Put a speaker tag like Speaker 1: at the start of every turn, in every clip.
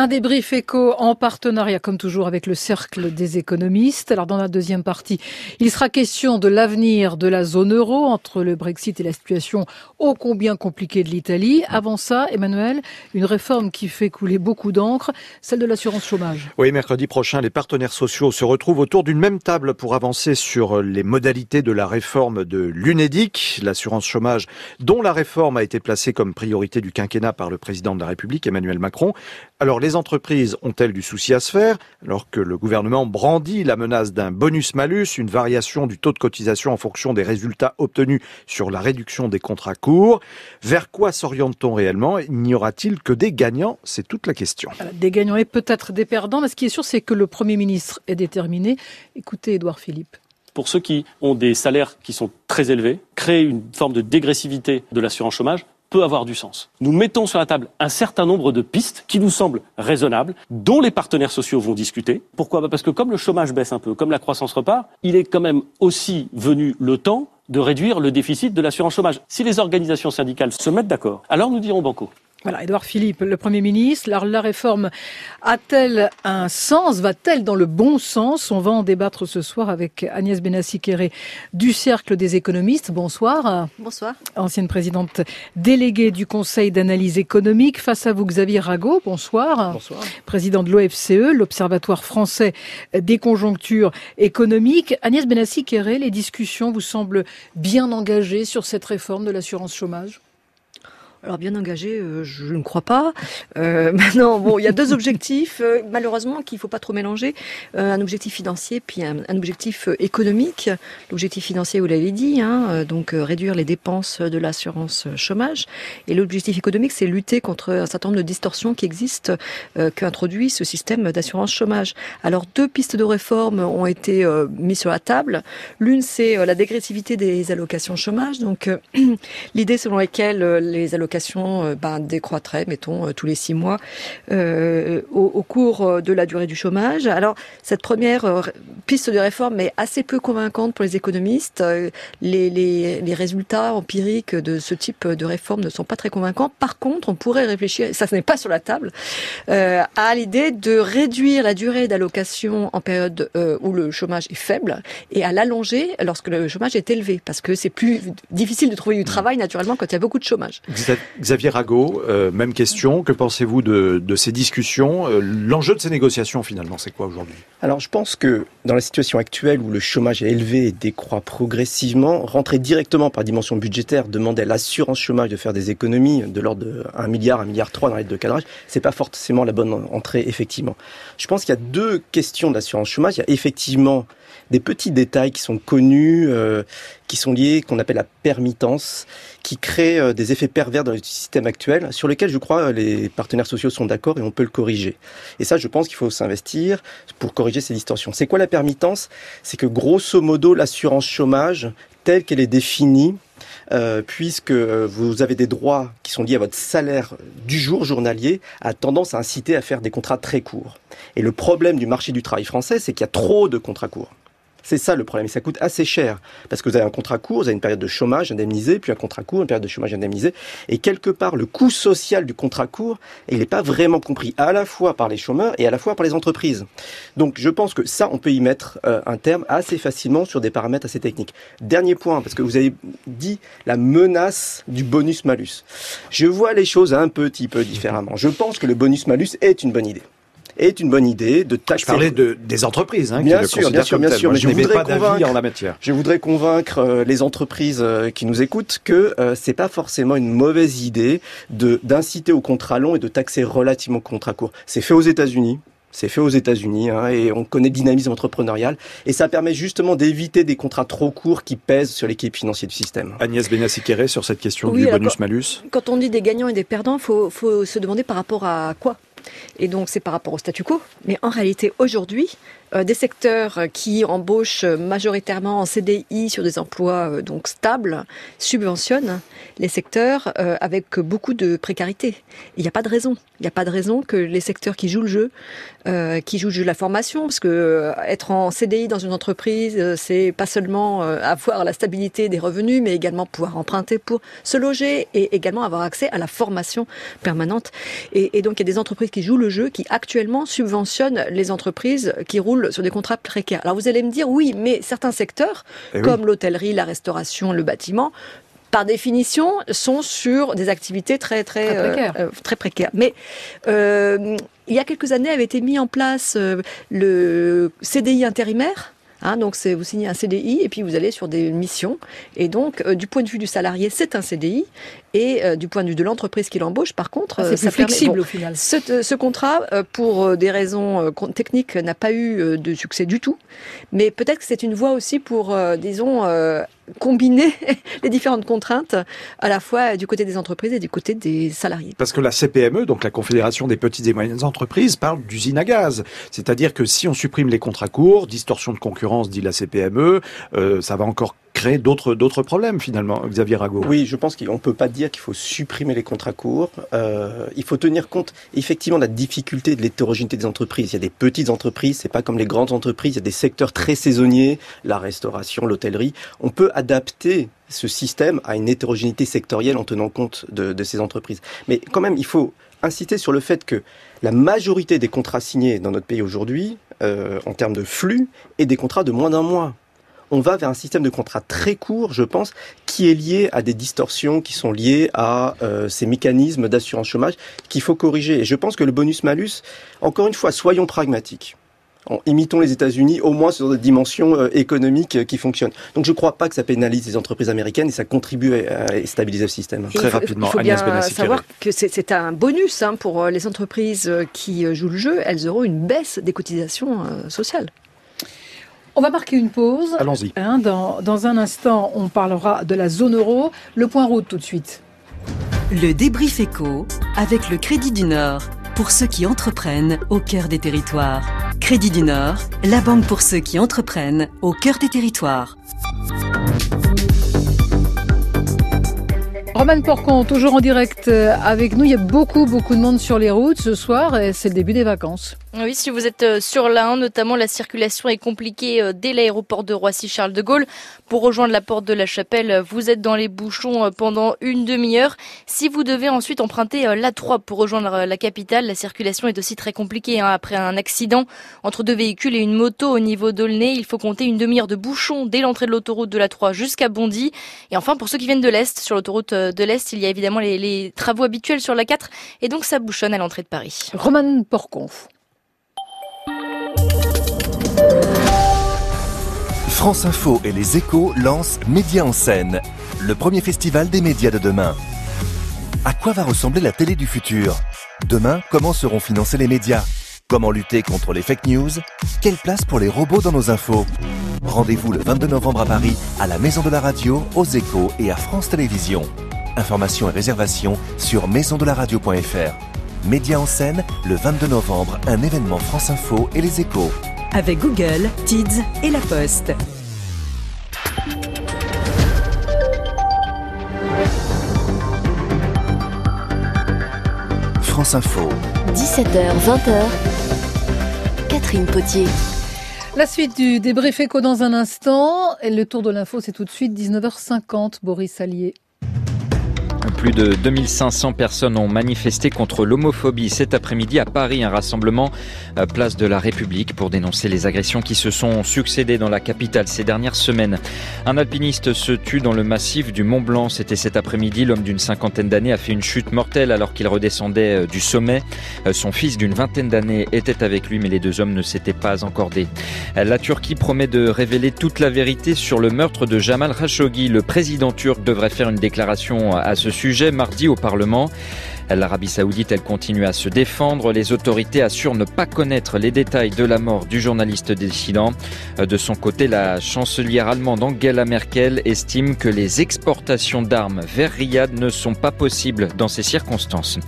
Speaker 1: Un débrief éco en partenariat, comme toujours, avec le Cercle des économistes. Alors, dans la deuxième partie, il sera question de l'avenir de la zone euro entre le Brexit et la situation ô combien compliquée de l'Italie. Avant ça, Emmanuel, une réforme qui fait couler beaucoup d'encre, celle de l'assurance chômage.
Speaker 2: Oui, mercredi prochain, les partenaires sociaux se retrouvent autour d'une même table pour avancer sur les modalités de la réforme de l'UNEDIC, l'assurance chômage, dont la réforme a été placée comme priorité du quinquennat par le président de la République, Emmanuel Macron. Alors, les entreprises ont-elles du souci à se faire alors que le gouvernement brandit la menace d'un bonus-malus, une variation du taux de cotisation en fonction des résultats obtenus sur la réduction des contrats courts? Vers quoi s'oriente-t-on réellement? N'y aura-t-il que des gagnants? C'est toute la question.
Speaker 1: Des gagnants et peut-être des perdants, mais ce qui est sûr, c'est que le Premier ministre est déterminé. Écoutez, Édouard Philippe
Speaker 3: pour ceux qui ont des salaires qui sont très élevés, créer une forme de dégressivité de l'assurance chômage peut avoir du sens. Nous mettons sur la table un certain nombre de pistes qui nous semblent raisonnables, dont les partenaires sociaux vont discuter. Pourquoi? Parce que comme le chômage baisse un peu, comme la croissance repart, il est quand même aussi venu le temps de réduire le déficit de l'assurance chômage. Si les organisations syndicales se mettent d'accord, alors nous dirons banco.
Speaker 1: Voilà, Édouard Philippe, le Premier ministre. La, la réforme a-t-elle un sens? Va-t-elle dans le bon sens? On va en débattre ce soir avec Agnès Benassi-Kéré du Cercle des économistes. Bonsoir.
Speaker 4: Bonsoir.
Speaker 1: Ancienne présidente déléguée du Conseil d'analyse économique. Face à vous, Xavier Rago. Bonsoir.
Speaker 5: Bonsoir.
Speaker 1: Président de l'OFCE, l'Observatoire français des conjonctures économiques. Agnès Benassi-Kéré, les discussions vous semblent bien engagées sur cette réforme de l'assurance chômage?
Speaker 4: Alors bien engagé, euh, je ne crois pas. Euh, maintenant, bon, il y a deux objectifs, euh, malheureusement, qu'il ne faut pas trop mélanger. Euh, un objectif financier, puis un, un objectif économique. L'objectif financier, vous l'avez dit, hein, donc réduire les dépenses de l'assurance chômage. Et l'objectif économique, c'est lutter contre un certain nombre de distorsions qui existent, qu'introduit ce système d'assurance chômage. Alors deux pistes de réforme ont été mises sur la table. L'une, c'est la dégressivité des allocations chômage. Donc l'idée selon laquelle les allocations euh, ben, décroîtrait, mettons, euh, tous les six mois euh, au, cours de la durée du chômage. Alors, cette première piste de réforme est assez peu convaincante pour les économistes. Les, résultats empiriques de ce type de réforme ne sont pas très convaincants. Par contre, on pourrait réfléchir, ça ce n'est pas sur la table, à l'idée de réduire la durée d'allocation en période où le chômage est faible et à l'allonger lorsque le chômage est élevé, parce que c'est plus difficile de trouver du travail naturellement quand il y a beaucoup de chômage.
Speaker 2: Xavier Rago, euh, même question. Que pensez-vous de, de, ces discussions euh, L'enjeu de ces négociations, finalement, c'est quoi aujourd'hui?
Speaker 5: Alors, je pense que dans la situation actuelle où le chômage est élevé et décroît progressivement, rentrer directement par dimension budgétaire, demander à l'assurance chômage de faire des économies de l'ordre de 1 milliard, 1 milliard 3 dans les deux cadrages, c'est pas forcément la bonne entrée, effectivement. Je pense qu'il y a deux questions d'assurance chômage. Il y a effectivement des petits détails qui sont connus, euh, qui sont liés, qu'on appelle la permittance, qui créent euh, des effets pervers dans le système actuel, sur lesquels je crois les partenaires sociaux sont d'accord et on peut le corriger. Et ça, je pense qu'il faut s'investir pour corriger ces distorsions. C'est quoi la permittance? C'est que grosso modo, l'assurance chômage, telle qu'elle est définie, euh, puisque vous avez des droits qui sont liés à votre salaire du jour journalier, a tendance à inciter à faire des contrats très courts. Et le problème du marché du travail français, c'est qu'il y a trop de contrats courts. C'est ça le problème. Et ça coûte assez cher. Parce que vous avez un contrat court, vous avez une période de chômage indemnisé, puis un contrat court, une période de chômage indemnisé. Et quelque part, le coût social du contrat court, il n'est pas vraiment compris à la fois par les chômeurs et à la fois par les entreprises. Donc je pense que ça, on peut y mettre euh, un terme assez facilement sur des paramètres assez techniques. Dernier point, parce que vous avez dit la menace du bonus-malus. Je vois les choses un petit peu différemment. Je pense que le bonus-malus est une bonne idée est une bonne idée de taxer.
Speaker 2: Je parlais de, des entreprises, hein,
Speaker 5: bien, sûr, bien sûr, bien sûr,
Speaker 2: mais je, voudrais pas convaincre, en la matière.
Speaker 5: Je voudrais convaincre euh, les entreprises euh, qui nous écoutent que euh, c'est pas forcément une mauvaise idée de d'inciter au contrat long et de taxer relativement au contrat court. C'est fait aux États-Unis. C'est fait aux États-Unis hein, et on connaît le dynamisme entrepreneurial et ça permet justement d'éviter des contrats trop courts qui pèsent sur l'équipe financière du système.
Speaker 2: Agnès benassi sur cette question du bonus-malus.
Speaker 4: Quand, quand on dit des gagnants et des perdants, faut, faut se demander par rapport à quoi? Et donc c'est par rapport au statu quo. Mais en réalité, aujourd'hui, des secteurs qui embauchent majoritairement en CDI sur des emplois donc stables subventionnent les secteurs avec beaucoup de précarité. Il n'y a pas de raison. Il n'y a pas de raison que les secteurs qui jouent le jeu, qui jouent le jeu de la formation, parce que être en CDI dans une entreprise, c'est pas seulement avoir la stabilité des revenus, mais également pouvoir emprunter pour se loger et également avoir accès à la formation permanente. Et, donc il y a des entreprises qui jouent le jeu, qui actuellement subventionnent les entreprises qui roulent sur des contrats précaires. Alors vous allez me dire, oui, mais certains secteurs, eh comme l'hôtellerie, la restauration, le bâtiment, par définition, sont sur des activités très très très précaires. Euh, très précaires. Mais euh, il y a quelques années avait été mis en place euh, le CDI intérimaire Hein, donc c'est vous signez un CDI et puis vous allez sur des missions. Et donc euh, du point de vue du salarié, c'est un CDI. Et euh, du point de vue de l'entreprise qui l'embauche, par contre,
Speaker 1: ah, c'est flexible au final.
Speaker 4: Ce, ce contrat, pour des raisons techniques, n'a pas eu de succès du tout. Mais peut-être que c'est une voie aussi pour, disons, combiner les différentes contraintes à la fois du côté des entreprises et du côté des salariés.
Speaker 2: Parce que la CPME, donc la Confédération des petites et moyennes entreprises, parle d'usine à gaz. C'est-à-dire que si on supprime les contrats courts, distorsion de concurrence, dit la CPME, euh, ça va encore créer d'autres d'autres problèmes finalement, Xavier Rago.
Speaker 5: Oui, je pense qu'on peut pas dire qu'il faut supprimer les contrats courts. Euh, il faut tenir compte effectivement de la difficulté de l'hétérogénéité des entreprises. Il y a des petites entreprises, c'est pas comme les grandes entreprises. Il y a des secteurs très saisonniers, la restauration, l'hôtellerie. On peut adapter ce système à une hétérogénéité sectorielle en tenant compte de, ces entreprises. Mais quand même, il faut inciter sur le fait que la majorité des contrats signés dans notre pays aujourd'hui, euh, en termes de flux, est des contrats de moins d'un mois on va vers un système de contrat très court, je pense, qui est lié à des distorsions qui sont liées à euh, ces mécanismes d'assurance chômage qu'il faut corriger. Et je pense que le bonus-malus, encore une fois, soyons pragmatiques. imitons les États-Unis, au moins sur des dimensions euh, économiques euh, qui fonctionnent. Donc je ne crois pas que ça pénalise les entreprises américaines et ça contribue à, stabiliser le système.
Speaker 2: Très rapidement,
Speaker 4: il faut bien savoir que c'est un bonus hein, pour les entreprises qui jouent le jeu. Elles auront une baisse des cotisations sociales.
Speaker 1: On va marquer une pause.
Speaker 2: Allons-y.
Speaker 1: Hein, dans, dans, un instant, on parlera de la zone euro. Le point route tout de suite.
Speaker 6: Le débrief éco avec le Crédit du Nord pour ceux qui entreprennent au cœur des territoires. Crédit du Nord, la banque pour ceux qui entreprennent au cœur des territoires.
Speaker 1: Roman Porcon, toujours en direct euh, avec nous. Il y a beaucoup, beaucoup de monde sur les routes ce soir et c'est le début des vacances.
Speaker 7: Oui, si vous êtes euh, sur l'A1, notamment, la circulation est compliquée euh, dès l'aéroport de Roissy-Charles de Gaulle. Pour rejoindre la porte de la Chapelle, vous êtes dans les bouchons euh, pendant une demi-heure. Si vous devez ensuite emprunter l'A3 pour rejoindre la capitale, la circulation est aussi très compliquée. Hein. Après un accident entre deux véhicules et une moto au niveau d'Aulnay, il faut compter une demi-heure de bouchons dès l'entrée de l'autoroute de l'A3 jusqu'à Bondy. Et enfin, pour ceux qui viennent de l'Est, sur l'autoroute de l'Est, il y a évidemment les, les travaux habituels sur la 4 et donc ça bouchonne à l'entrée de Paris.
Speaker 1: Roman Porcon.
Speaker 8: France Info et les échos lancent Média en scène, le premier festival des médias de demain. À quoi va ressembler la télé du futur? Demain, comment seront financés les médias? Comment lutter contre les fake news? Quelle place pour les robots dans nos infos? Rendez-vous le 22 novembre à Paris, à la Maison de la Radio, aux échos et à France Télévisions. Informations et réservations sur maisondelaradio.fr. Média en scène, le 22 novembre, un événement France Info et les échos
Speaker 6: avec Google, Tids et La Poste.
Speaker 8: France Info.
Speaker 9: 17h, 20h. Catherine Potier.
Speaker 1: La suite du débrief éco dans un instant. Et le tour de l'info, c'est tout de suite 19h50. Boris Allier.
Speaker 10: Plus de 2500 personnes ont manifesté contre l'homophobie cet après-midi à Paris, un rassemblement à place de la République pour dénoncer les agressions qui se sont succédées dans la capitale ces dernières semaines. Un alpiniste se tue dans le massif du Mont Blanc. C'était cet après-midi. L'homme d'une cinquantaine d'années a fait une chute mortelle alors qu'il redescendait euh, du sommet. Euh, son fils d'une vingtaine d'années était avec lui, mais les deux hommes ne s'étaient pas encordés. La Turquie promet de révéler toute la vérité sur le meurtre de Jamal Khashoggi. Le président turc devrait faire une déclaration à ce sujet mardi au Parlement. L'Arabie saoudite, elle continue à se défendre. Les autorités assurent ne pas connaître les détails de la mort du journaliste dissident. De son côté, la chancelière allemande Angela Merkel estime que les exportations d'armes vers Riyad ne sont pas possibles dans ces circonstances.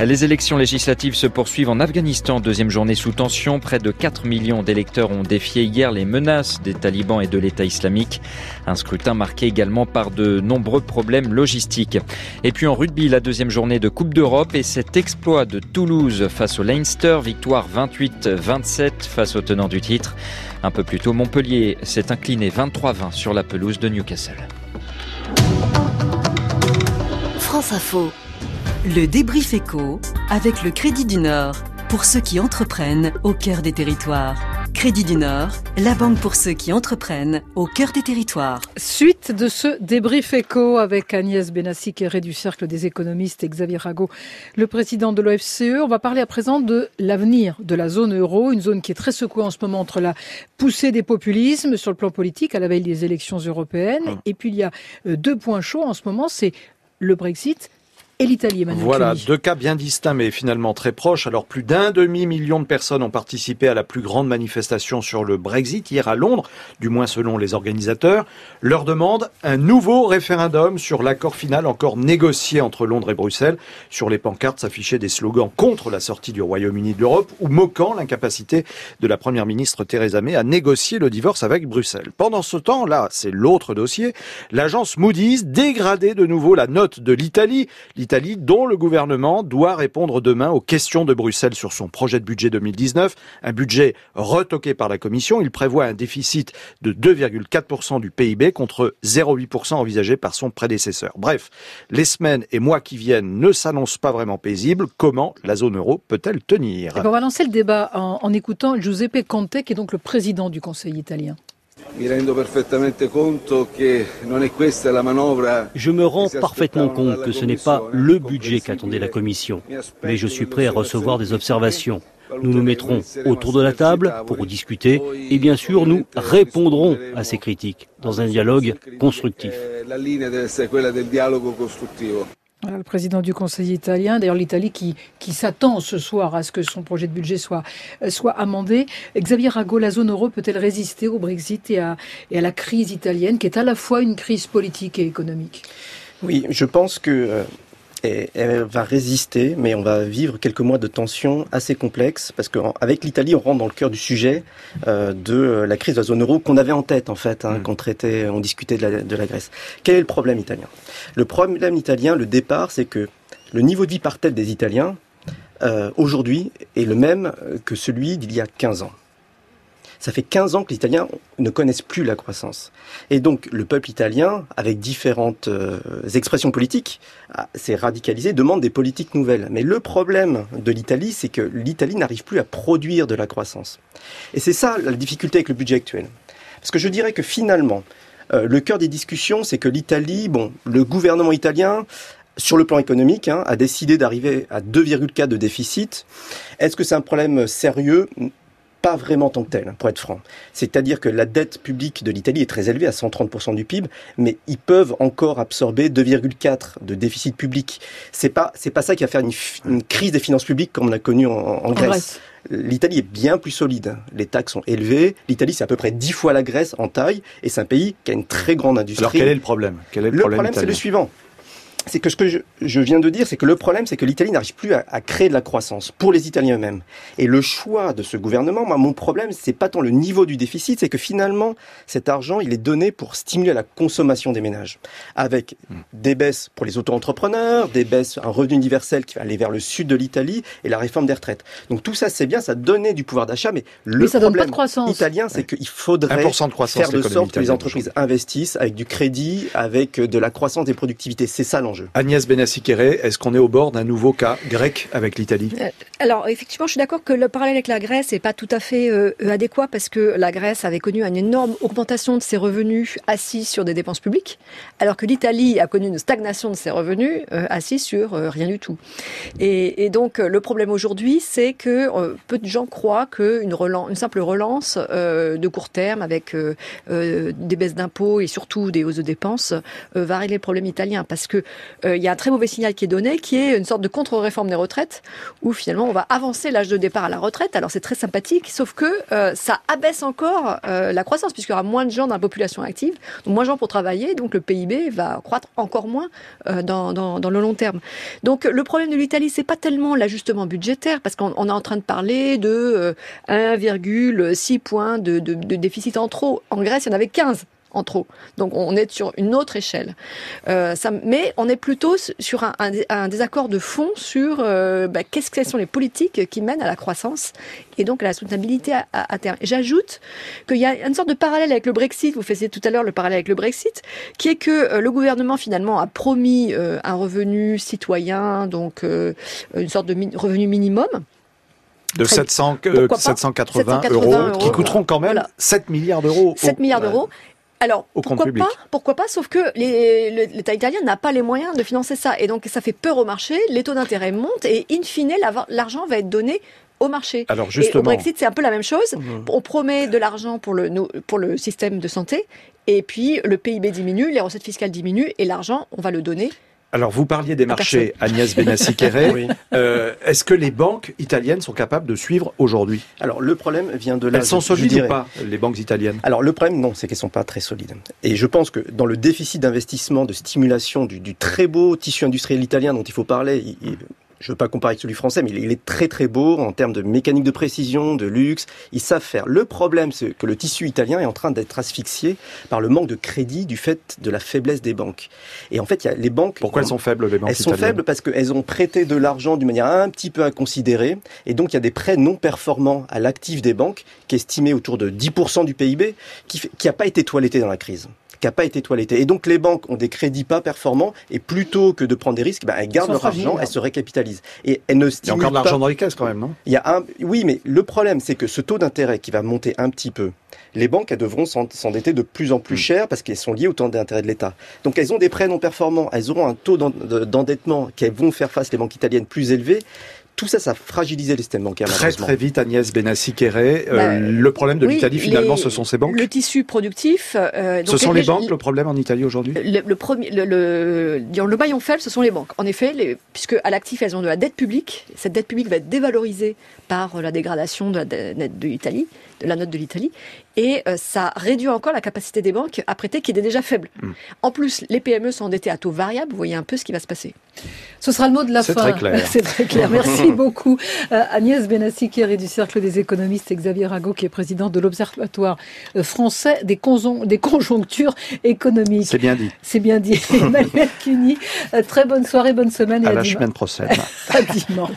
Speaker 10: Les élections législatives se poursuivent en Afghanistan, deuxième journée sous tension. Près de 4 millions d'électeurs ont défié hier les menaces des talibans et de l'État islamique. Un scrutin marqué également par de nombreux problèmes logistiques. Et puis en rugby, la deuxième journée de Coupe et cet exploit de Toulouse face au Leinster, victoire 28-27 face au tenant du titre. Un peu plus tôt, Montpellier s'est incliné 23-20 sur la pelouse de Newcastle.
Speaker 9: France Info.
Speaker 6: Le débrief éco avec le Crédit du Nord pour ceux qui entreprennent au cœur des territoires. Crédit du Nord, la banque pour ceux qui entreprennent au cœur des territoires.
Speaker 1: Suite de ce débrief éco avec Agnès Benassi, Kéré du Cercle des économistes et Xavier Rago, le président de l'OFCE. On va parler à présent de l'avenir de la zone euro, une zone qui est très secouée en ce moment entre la poussée des populismes sur le plan politique à la veille des élections européennes.
Speaker 2: Hum.
Speaker 1: Et puis il y a euh, deux points chauds en ce moment, c'est le Brexit et l'Italie, Emmanuel
Speaker 2: Voilà,
Speaker 1: Cuny.
Speaker 2: deux cas bien distincts mais finalement très proches. Alors plus d'un demi-million de personnes ont participé à la plus grande manifestation sur le Brexit hier à Londres, du moins selon les organisateurs. Leur demande un nouveau référendum sur l'accord final encore négocié entre Londres et Bruxelles. Sur les pancartes s'affichaient des slogans contre la sortie du Royaume-Uni de l'Europe ou moquant l'incapacité de la première ministre Theresa May à négocier le divorce avec Bruxelles. Pendant ce temps, là, c'est l'autre dossier, l'agence Moody's dégradait de nouveau la note de l'Italie. L'Italie dont le gouvernement doit répondre demain aux questions de Bruxelles sur son projet de budget 2019, un budget retoqué par la Commission. Il prévoit un déficit de 2,4% du PIB contre 0,8% envisagé par son prédécesseur. Bref, les semaines et mois qui viennent ne s'annoncent pas vraiment paisibles. Comment la zone euro peut-elle tenir?
Speaker 1: On va lancer le débat en écoutant Giuseppe Conte, qui est donc le président du Conseil italien.
Speaker 11: Je me rends parfaitement compte que ce n'est pas le budget qu'attendait la Commission, mais je suis prêt à recevoir des observations. Nous nous mettrons autour de la table pour discuter et bien sûr nous répondrons à ces critiques dans un dialogue constructif.
Speaker 1: Le président du Conseil italien, d'ailleurs l'Italie qui, qui s'attend ce soir à ce que son projet de budget soit, euh, soit amendé. Xavier Rago, la zone euro peut-elle résister au Brexit et à, et à la crise italienne, qui est à la fois une crise politique et économique?
Speaker 5: Oui, je pense que elle, va résister, mais on va vivre quelques mois de tensions assez complexes, parce qu'avec l'Italie, on rentre dans le cœur du sujet euh, de euh, la crise de la zone euro qu'on avait en tête, en fait, hein, quand on traitait, on discutait de la, de la Grèce. Quel est le problème italien? Le problème italien, le départ, c'est que le niveau de vie par tête des Italiens, euh, aujourd'hui, est le même que celui d'il y a 15 ans. Ça fait 15 ans que les Italiens ne connaissent plus la croissance. Et donc le peuple italien, avec différentes euh, expressions politiques, s'est radicalisé, demande des politiques nouvelles. Mais le problème de l'Italie, c'est que l'Italie n'arrive plus à produire de la croissance. Et c'est ça la difficulté avec le budget actuel. Parce que je dirais que finalement, euh, le cœur des discussions, c'est que l'Italie, bon, le gouvernement italien, sur le plan économique, hein, a décidé d'arriver à 2,4 de déficit. Est-ce que c'est un problème sérieux? Pas vraiment tant que tel, pour être franc. C'est-à-dire que la dette publique de l'Italie est très élevée, à 130% du PIB, mais ils peuvent encore absorber 2,4 de déficit public. C'est pas, c'est pas ça qui va faire une, crise des finances publiques comme on a connu en, en Grèce. L'Italie est bien plus solide. Les taxes sont élevées. L'Italie, c'est à peu près 10 fois la Grèce en taille, et c'est un pays qui a une très grande industrie.
Speaker 2: Alors quel est le problème? Quel est le,
Speaker 5: Le problème, c'est le suivant. C'est que ce que je, je viens de dire, c'est que le problème, c'est que l'Italie n'arrive plus à, à créer de la croissance pour les Italiens eux-mêmes. Et le choix de ce gouvernement, moi, mon problème, c'est pas tant le niveau du déficit, c'est que finalement, cet argent, il est donné pour stimuler la consommation des ménages. Avec des baisses pour les auto-entrepreneurs, des baisses, un revenu universel qui va aller vers le sud de l'Italie et la réforme des retraites. Donc tout ça, c'est bien, ça donnait du pouvoir d'achat, mais le
Speaker 1: Mais ça donne pas
Speaker 5: problème
Speaker 1: de croissance.
Speaker 5: italien, c'est qu'il faudrait
Speaker 2: 1% de croissance,
Speaker 5: faire de sorte que les entreprises investissent avec du crédit, avec de la croissance des productivités. C'est ça l'enjeu.
Speaker 2: Agnès Benassi-Kéré, est-ce qu'on est au bord d'un nouveau cas grec avec l'Italie?
Speaker 4: Euh, Alors effectivement, je suis d'accord que le parallèle avec la Grèce n'est pas tout à fait euh, adéquat parce que la Grèce avait connu une énorme augmentation de ses revenus assis sur des dépenses publiques, alors que l'Italie a connu une stagnation de ses revenus euh, assis sur rien du tout. Et, donc le problème aujourd'hui, c'est que peu de gens croient qu'une simple relance de court terme avec des baisses d'impôts et surtout des hausses de dépenses va régler le problème italien. Parce que il y a un très mauvais signal qui est donné, qui est une sorte de contre-réforme des retraites, où finalement on va avancer l'âge de départ à la retraite. Alors c'est très sympathique, sauf que ça abaisse encore la croissance, puisqu'il y aura moins de gens dans la population active, donc moins de gens pour travailler, donc le PIB va croître encore moins dans, le long terme. Donc le problème de l'Italie, c'est pas tellement l'ajustement budgétaire, parce qu'on est en train de parler de 1,6 points de, de déficit en trop. En Grèce, il y en avait 15 en trop. Donc on est sur une autre échelle. Euh, ça, mais on est plutôt sur un, un, désaccord de fond sur euh, bah, qu'est-ce que sont les politiques qui mènent à la croissance et donc à la soutenabilité à, à, terme. J'ajoute qu'il y a une sorte de parallèle avec le Brexit. Vous faisiez tout à l'heure le parallèle avec le Brexit, qui est que euh, le gouvernement finalement a promis euh, un revenu citoyen, donc une sorte de revenu minimum
Speaker 2: de 700, 780, euros, qui coûteront quand même 7 milliards d'euros.
Speaker 4: 7 milliards d'euros. Alors, pourquoi pas, pourquoi pas, sauf que l'État italien n'a pas les moyens de financer ça. Et donc, ça fait peur au marché, les taux d'intérêt montent et, in fine, l'argent va être donné au marché.
Speaker 2: Alors justement,
Speaker 4: et au Brexit, c'est un peu la même chose. Mmh. On promet de l'argent pour le, pour le système de santé, et puis le PIB diminue, les recettes fiscales diminuent, et l'argent, on va le donner
Speaker 2: alors, vous parliez des marchés, Agnès benassi oui. euh, Est-ce que les banques italiennes sont capables de suivre aujourd'hui?
Speaker 5: Alors, le problème vient de là.
Speaker 2: Elles sont solides ou pas, les banques italiennes?
Speaker 5: Alors, le problème, non, c'est qu'elles sont pas très solides. Et je pense que dans le déficit d'investissement, de stimulation du, du, très beau tissu industriel italien dont il faut parler, il, je veux pas comparer avec celui français, mais il est très très beau en termes de mécanique de précision, de luxe. Ils savent faire. Le problème, c'est que le tissu italien est en train d'être asphyxié par le manque de crédit du fait de la faiblesse des banques. Et en fait, il y a les banques.
Speaker 2: Pourquoi elles sont faibles les banques
Speaker 5: Elles sont faibles parce qu'elles ont prêté de l'argent d'une manière un petit peu inconsidérée, et donc il y a des prêts non performants à l'actif des banques, qui est estimé autour de 10% du PIB, qui n'a pas été toiletté dans la crise qui n'a pas été toiletté. Et donc les banques ont des crédits pas performants et plutôt que de prendre des risques, bah, elles gardent leur argent, elles se récapitalisent. Et elles ne
Speaker 2: Il y a encore de l'argent dans les caisses quand même, non?
Speaker 5: Il y a un, oui, mais le problème c'est que ce taux d'intérêt qui va monter un petit peu, les banques elles devront s'endetter de plus en plus hmm. cher parce qu'elles sont liées au taux d'intérêt de l'État. Donc elles ont des prêts non performants, elles auront un taux d'endettement qu'elles vont faire face les banques italiennes plus élevé tout ça, ça a fragilisé le système bancaire.
Speaker 2: Très très vite, Agnès Benassi-Kéré. Euh, bah, le problème de l'Italie, finalement, ce sont ces banques.
Speaker 4: Le tissu productif.
Speaker 2: Euh, ce sont les, banques le problème en Italie aujourd'hui.
Speaker 4: Le, premier, le, le, le, maillon faible, ce sont les banques. En effet, les, puisque à l'actif, elles ont de la dette publique. Cette dette publique va être dévalorisée par la dégradation de la dette de l'Italie de la note de l'Italie. Et euh, ça réduit encore la capacité des banques à prêter qui était déjà faible. Hmm. En plus, les PME sont endettées à taux variable. Vous voyez un peu ce qui va se passer.
Speaker 1: Ce sera le mot de la fin.
Speaker 2: C'est très clair.
Speaker 1: C'est très clair. Merci beaucoup. Euh, Agnès Benassi, qui est du Cercle des économistes, et Xavier Rago, qui est président de l'Observatoire euh, français des, des conjonctures économiques.
Speaker 2: C'est bien dit.
Speaker 1: C'est bien dit. Emmanuel Cuny, très bonne soirée, bonne semaine.
Speaker 2: Et à, la semaine prochaine.
Speaker 1: à dimanche.